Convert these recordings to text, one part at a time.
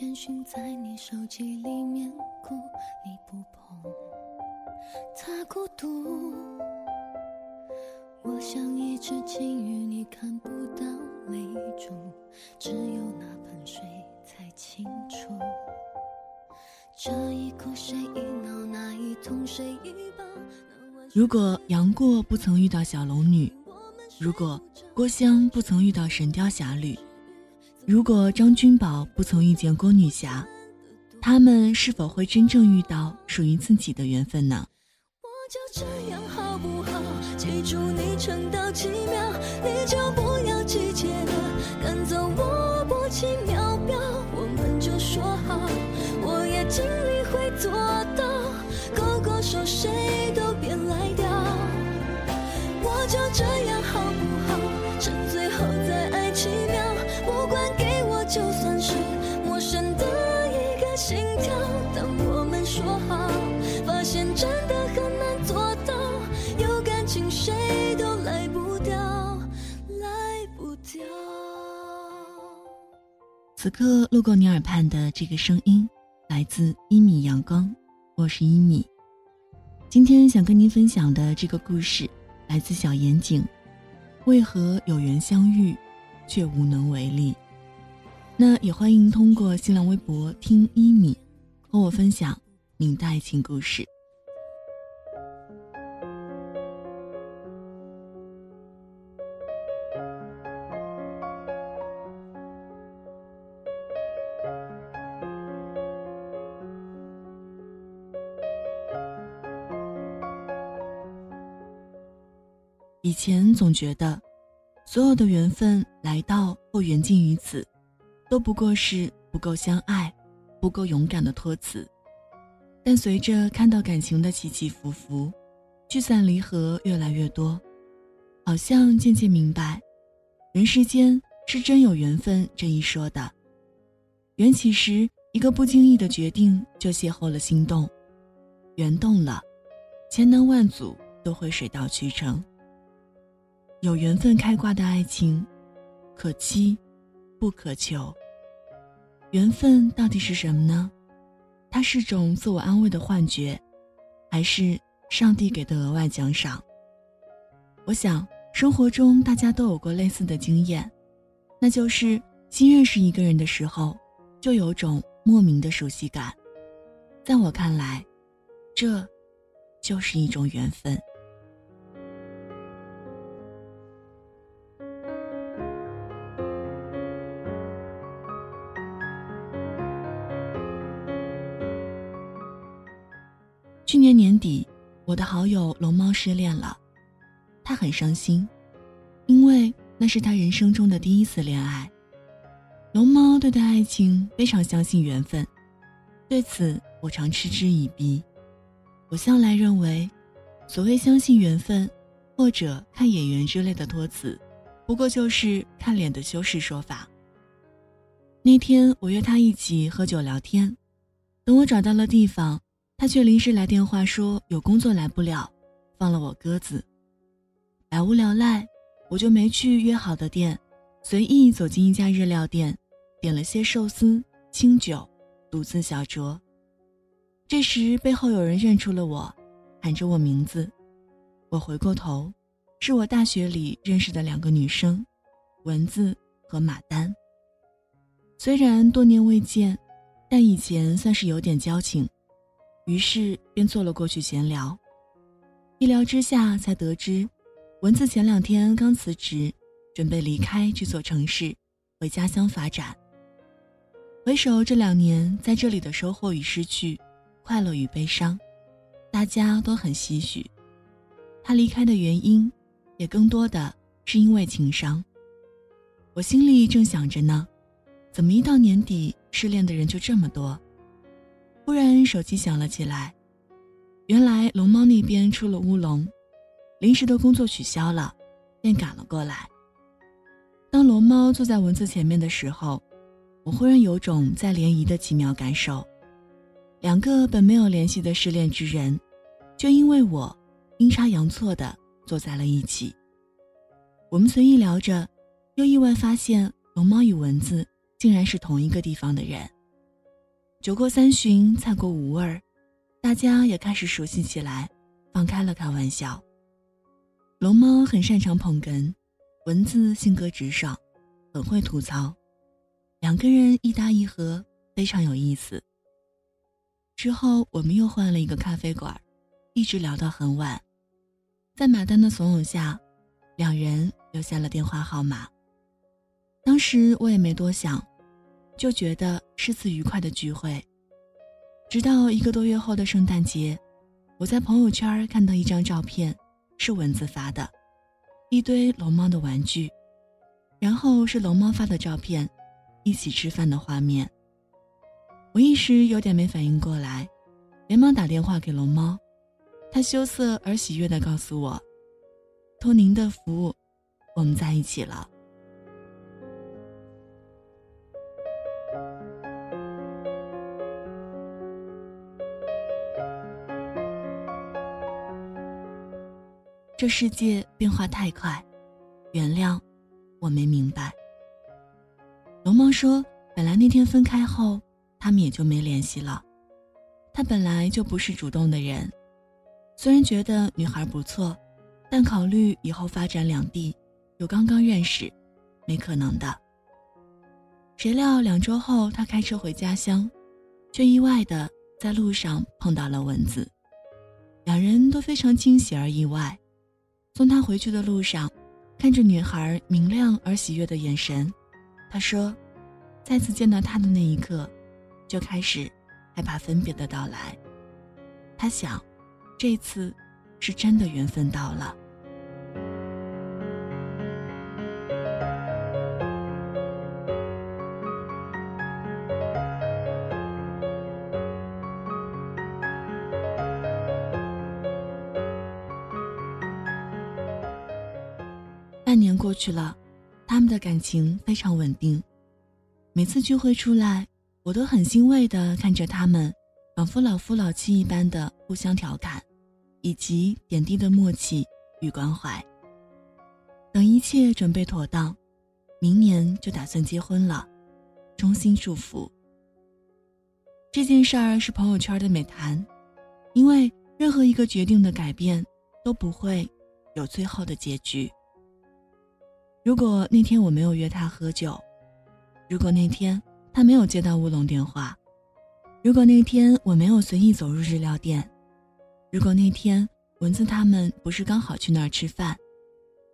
简讯在你手机里面哭，你不碰，他孤独。我像一只金鱼，你看不到泪珠，只有那盆水才清楚。这一哭谁一闹，那一痛谁一抱。如果杨过不曾遇到小龙女，如果郭襄不曾遇到神雕侠侣，如果张君宝不曾遇见郭女侠，他们是否会真正遇到属于自己的缘分呢？我就这样好不好？记住你撑到几秒，你就不要急切的赶走我薄情秒表，我们就说好，我也尽力会做到，此刻路过你耳畔的这个声音，来自一米阳光，我是一米。今天想跟您分享的这个故事，来自小严井。为何有缘相遇，却无能为力？那也欢迎通过新浪微博听一米，和我分享您的爱情故事。以前总觉得，所有的缘分来到或缘尽于此，都不过是不够相爱、不够勇敢的托词。但随着看到感情的起起伏伏，聚散离合越来越多，好像渐渐明白，人世间是真有缘分这一说的。缘起时，一个不经意的决定就邂逅了心动，缘动了，千难万阻都会水到渠成。有缘分开挂的爱情，可期，不可求。缘分到底是什么呢？它是种自我安慰的幻觉，还是上帝给的额外奖赏？我想，生活中大家都有过类似的经验，那就是新认识一个人的时候，就有种莫名的熟悉感。在我看来，这，就是一种缘分。我的好友龙猫失恋了，他很伤心，因为那是他人生中的第一次恋爱。龙猫对待爱情非常相信缘分，对此我常嗤之以鼻。我向来认为，所谓相信缘分，或者看眼缘之类的托词，不过就是看脸的修饰说法。那天我约他一起喝酒聊天，等我找到了地方。他却临时来电话说有工作来不了，放了我鸽子。百无聊赖，我就没去约好的店，随意走进一家日料店，点了些寿司、清酒，独自小酌。这时背后有人认出了我，喊着我名字。我回过头，是我大学里认识的两个女生，文字和马丹。虽然多年未见，但以前算是有点交情。于是便坐了过去闲聊，一聊之下才得知，蚊子前两天刚辞职，准备离开这座城市，回家乡发展。回首这两年在这里的收获与失去，快乐与悲伤，大家都很唏嘘。他离开的原因，也更多的是因为情伤。我心里正想着呢，怎么一到年底失恋的人就这么多？忽然手机响了起来，原来龙猫那边出了乌龙，临时的工作取消了，便赶了过来。当龙猫坐在文字前面的时候，我忽然有种在联谊的奇妙感受。两个本没有联系的失恋之人，就因为我阴差阳错的坐在了一起。我们随意聊着，又意外发现龙猫与蚊子竟然是同一个地方的人。酒过三巡，菜过五味儿，大家也开始熟悉起来，放开了开玩笑。龙猫很擅长捧哏，文字性格直爽，很会吐槽，两个人一搭一合，非常有意思。之后我们又换了一个咖啡馆，一直聊到很晚，在马丹的怂恿下，两人留下了电话号码。当时我也没多想。就觉得是次愉快的聚会。直到一个多月后的圣诞节，我在朋友圈看到一张照片，是蚊子发的，一堆龙猫的玩具，然后是龙猫发的照片，一起吃饭的画面。我一时有点没反应过来，连忙打电话给龙猫，他羞涩而喜悦地告诉我：“托您的福，我们在一起了。”这世界变化太快，原谅，我没明白。龙猫说：“本来那天分开后，他们也就没联系了。他本来就不是主动的人，虽然觉得女孩不错，但考虑以后发展两地，又刚刚认识，没可能的。谁料两周后，他开车回家乡，却意外的在路上碰到了蚊子，两人都非常惊喜而意外。”送他回去的路上，看着女孩明亮而喜悦的眼神，他说：“再次见到她的那一刻，就开始害怕分别的到来。他想，这次是真的缘分到了。”去了，他们的感情非常稳定。每次聚会出来，我都很欣慰地看着他们，仿佛老夫老妻一般的互相调侃，以及点滴的默契与关怀。等一切准备妥当，明年就打算结婚了，衷心祝福。这件事儿是朋友圈的美谈，因为任何一个决定的改变都不会有最后的结局。如果那天我没有约他喝酒，如果那天他没有接到乌龙电话，如果那天我没有随意走入日料店，如果那天蚊子他们不是刚好去那儿吃饭，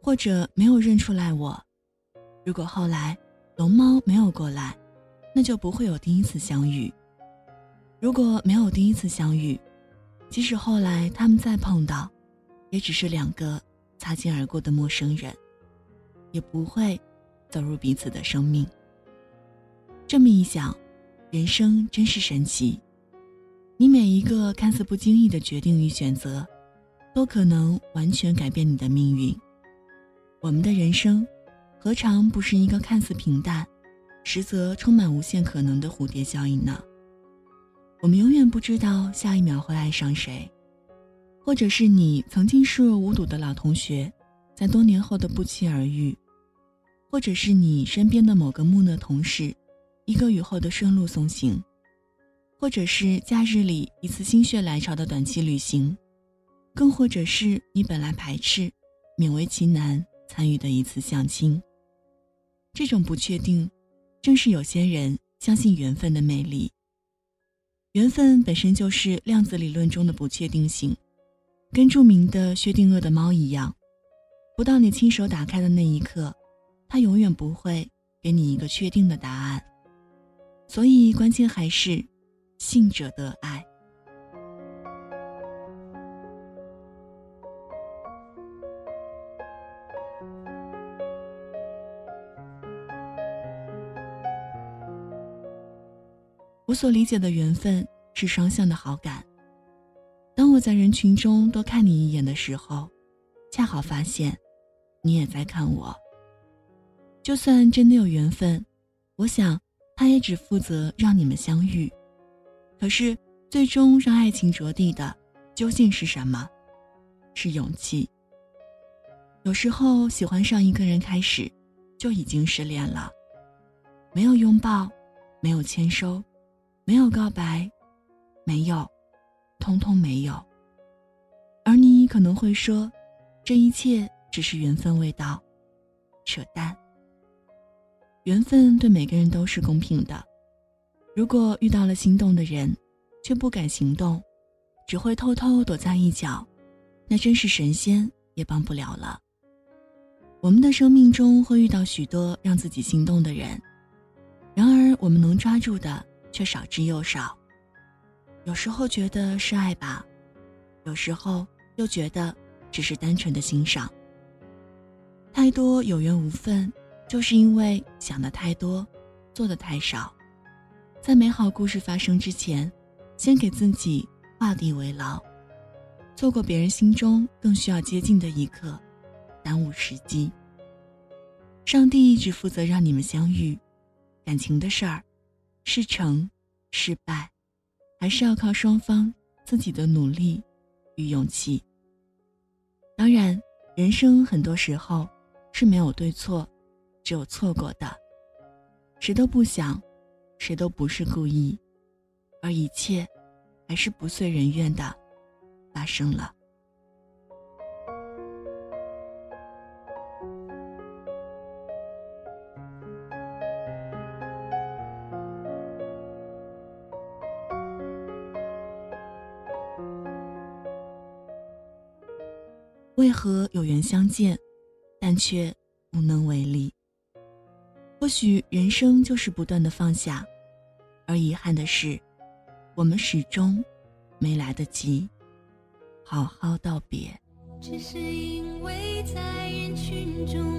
或者没有认出来我，如果后来龙猫没有过来，那就不会有第一次相遇。如果没有第一次相遇，即使后来他们再碰到，也只是两个擦肩而过的陌生人。也不会走入彼此的生命。这么一想，人生真是神奇。你每一个看似不经意的决定与选择，都可能完全改变你的命运。我们的人生，何尝不是一个看似平淡，实则充满无限可能的蝴蝶效应呢？我们永远不知道下一秒会爱上谁，或者是你曾经视若无睹的老同学，在多年后的不期而遇。或者是你身边的某个木讷同事，一个雨后的顺路送行；或者是假日里一次心血来潮的短期旅行；更或者是你本来排斥、勉为其难参与的一次相亲。这种不确定，正是有些人相信缘分的魅力。缘分本身就是量子理论中的不确定性，跟著名的薛定谔的猫一样，不到你亲手打开的那一刻。他永远不会给你一个确定的答案，所以关键还是信者得爱。我所理解的缘分是双向的好感。当我在人群中多看你一眼的时候，恰好发现，你也在看我。就算真的有缘分，我想他也只负责让你们相遇。可是最终让爱情着地的究竟是什么？是勇气。有时候喜欢上一个人开始，就已经失恋了。没有拥抱，没有签收，没有告白，没有，通通没有。而你可能会说，这一切只是缘分未到，扯淡。缘分对每个人都是公平的。如果遇到了心动的人，却不敢行动，只会偷偷躲在一角，那真是神仙也帮不了了。我们的生命中会遇到许多让自己心动的人，然而我们能抓住的却少之又少。有时候觉得是爱吧，有时候又觉得只是单纯的欣赏。太多有缘无分，就是因为想的太多，做的太少。在美好故事发生之前，先给自己画地为牢。错过别人心中更需要接近的一刻。耽误时机。上帝一直负责让你们相遇，感情的事儿，是成，是败，还是要靠双方自己的努力与勇气。当然，人生很多时候是没有对错，只有错过的。谁都不想，谁都不是故意，而一切，还是不遂人愿的，发生了。为何有缘相见，但却无能为力？或许人生就是不断的放下，而遗憾的是，我们始终没来得及好好道别。只是因为在人群中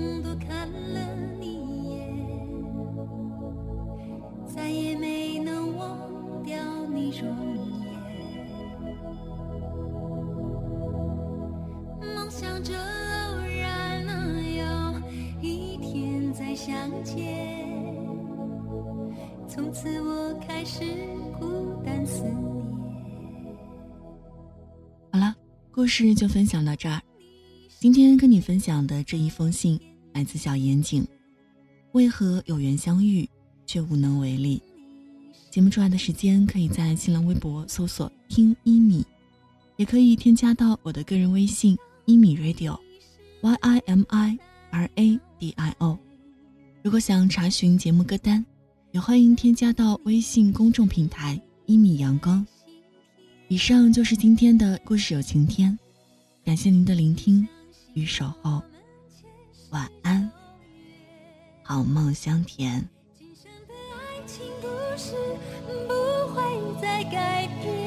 故事就分享到这儿。今天跟你分享的这一封信来自小严谨。为何有缘相遇却无能为力？节目出来的时间可以在新浪微博搜索“听一米”，也可以添加到我的个人微信。一米 radio，y i m i r a d i o。如果想查询节目歌单，也欢迎添加到微信公众平台“一米阳光”。以上就是今天的故事有晴天，感谢您的聆听与守候，晚安，好梦香甜。不会再改变